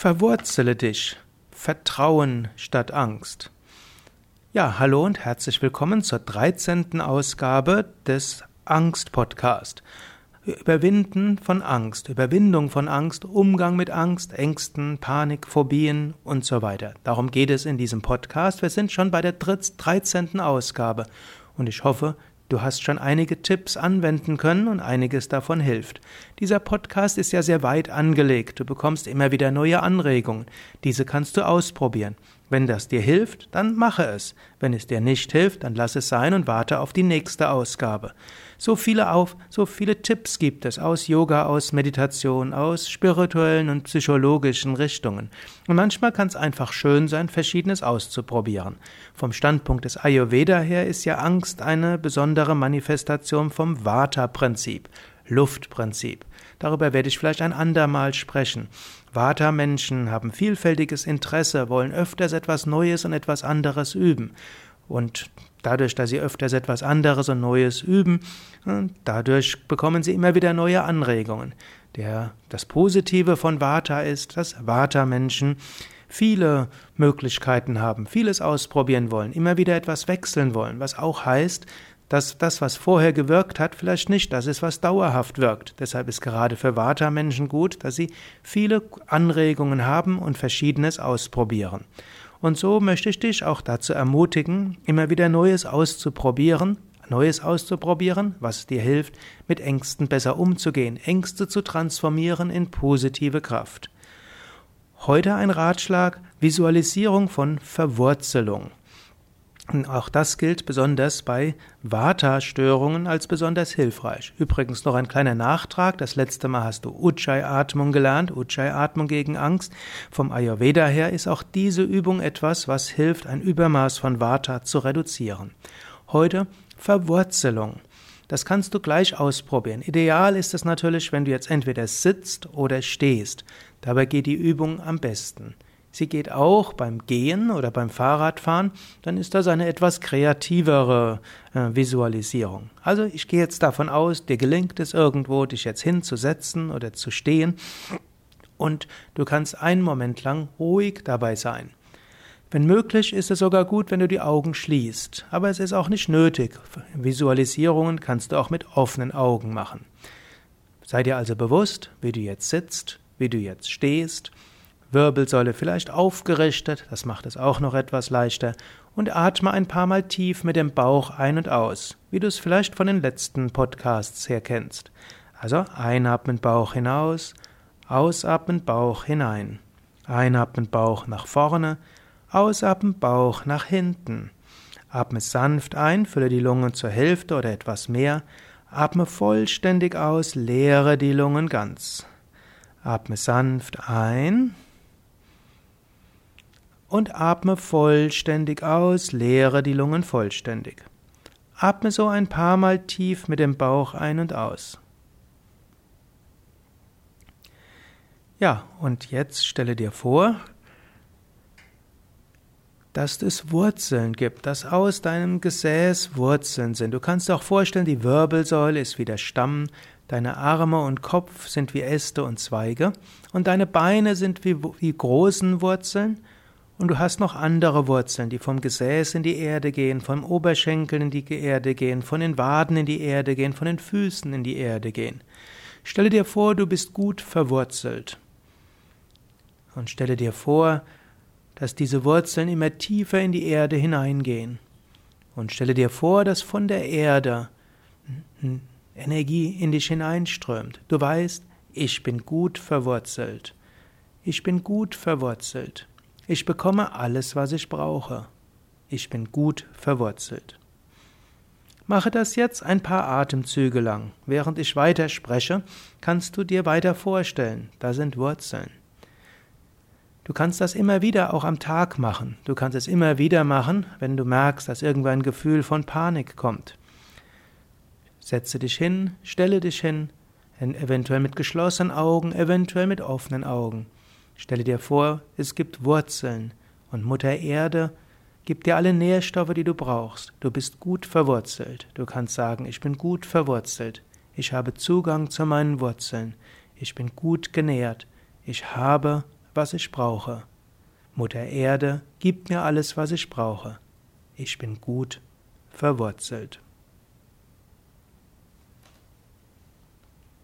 Verwurzele dich. Vertrauen statt Angst. Ja, hallo und herzlich willkommen zur 13. Ausgabe des Angst-Podcast. Überwinden von Angst, Überwindung von Angst, Umgang mit Angst, Ängsten, Panik, Phobien und so weiter. Darum geht es in diesem Podcast. Wir sind schon bei der 13. Ausgabe und ich hoffe, Du hast schon einige Tipps anwenden können und einiges davon hilft. Dieser Podcast ist ja sehr weit angelegt. Du bekommst immer wieder neue Anregungen. Diese kannst du ausprobieren. Wenn das dir hilft, dann mache es. Wenn es dir nicht hilft, dann lass es sein und warte auf die nächste Ausgabe. So viele auf, so viele Tipps gibt es aus Yoga, aus Meditation, aus spirituellen und psychologischen Richtungen. Und manchmal kann es einfach schön sein, verschiedenes auszuprobieren. Vom Standpunkt des Ayurveda her ist ja Angst eine besondere Manifestation vom Vata-Prinzip. Luftprinzip. Darüber werde ich vielleicht ein andermal sprechen. Vata-Menschen haben vielfältiges Interesse, wollen öfters etwas Neues und etwas anderes üben. Und dadurch, dass sie öfters etwas anderes und Neues üben, äh, dadurch bekommen sie immer wieder neue Anregungen. Der, das Positive von Vata ist, dass Vata-Menschen viele Möglichkeiten haben, vieles ausprobieren wollen, immer wieder etwas wechseln wollen, was auch heißt, dass das, was vorher gewirkt hat, vielleicht nicht das ist, was dauerhaft wirkt. Deshalb ist gerade für Vata-Menschen gut, dass sie viele Anregungen haben und Verschiedenes ausprobieren. Und so möchte ich dich auch dazu ermutigen, immer wieder Neues auszuprobieren, Neues auszuprobieren, was dir hilft, mit Ängsten besser umzugehen, Ängste zu transformieren in positive Kraft. Heute ein Ratschlag, Visualisierung von Verwurzelung. Auch das gilt besonders bei Vata-Störungen als besonders hilfreich. Übrigens noch ein kleiner Nachtrag. Das letzte Mal hast du Ujjayi-Atmung gelernt, Ujjayi-Atmung gegen Angst. Vom Ayurveda her ist auch diese Übung etwas, was hilft, ein Übermaß von Vata zu reduzieren. Heute Verwurzelung. Das kannst du gleich ausprobieren. Ideal ist es natürlich, wenn du jetzt entweder sitzt oder stehst. Dabei geht die Übung am besten. Sie geht auch beim Gehen oder beim Fahrradfahren, dann ist das eine etwas kreativere äh, Visualisierung. Also ich gehe jetzt davon aus, dir gelingt es irgendwo, dich jetzt hinzusetzen oder zu stehen und du kannst einen Moment lang ruhig dabei sein. Wenn möglich, ist es sogar gut, wenn du die Augen schließt, aber es ist auch nicht nötig. Visualisierungen kannst du auch mit offenen Augen machen. Sei dir also bewusst, wie du jetzt sitzt, wie du jetzt stehst, Wirbelsäule vielleicht aufgerichtet, das macht es auch noch etwas leichter, und atme ein paar Mal tief mit dem Bauch ein und aus, wie du es vielleicht von den letzten Podcasts her kennst. Also einatmen Bauch hinaus, ausatmen Bauch hinein. Einatmen Bauch nach vorne, ausatmen Bauch nach hinten. Atme sanft ein, fülle die Lungen zur Hälfte oder etwas mehr. Atme vollständig aus, leere die Lungen ganz. Atme sanft ein und atme vollständig aus, leere die Lungen vollständig. Atme so ein paar Mal tief mit dem Bauch ein und aus. Ja, und jetzt stelle dir vor, dass es Wurzeln gibt, dass aus deinem Gesäß Wurzeln sind. Du kannst dir auch vorstellen, die Wirbelsäule ist wie der Stamm, deine Arme und Kopf sind wie Äste und Zweige und deine Beine sind wie, wie großen Wurzeln und du hast noch andere Wurzeln, die vom Gesäß in die Erde gehen, vom Oberschenkel in die Erde gehen, von den Waden in die Erde gehen, von den Füßen in die Erde gehen. Stelle dir vor, du bist gut verwurzelt. Und stelle dir vor, dass diese Wurzeln immer tiefer in die Erde hineingehen. Und stelle dir vor, dass von der Erde Energie in dich hineinströmt. Du weißt, ich bin gut verwurzelt. Ich bin gut verwurzelt. Ich bekomme alles, was ich brauche. Ich bin gut verwurzelt. Mache das jetzt ein paar Atemzüge lang. Während ich weiter spreche, kannst du dir weiter vorstellen, da sind Wurzeln. Du kannst das immer wieder auch am Tag machen. Du kannst es immer wieder machen, wenn du merkst, dass irgendwann ein Gefühl von Panik kommt. Setze dich hin, stelle dich hin, eventuell mit geschlossenen Augen, eventuell mit offenen Augen. Stelle dir vor, es gibt Wurzeln und Mutter Erde gibt dir alle Nährstoffe, die du brauchst. Du bist gut verwurzelt. Du kannst sagen, ich bin gut verwurzelt. Ich habe Zugang zu meinen Wurzeln. Ich bin gut genährt. Ich habe, was ich brauche. Mutter Erde gibt mir alles, was ich brauche. Ich bin gut verwurzelt.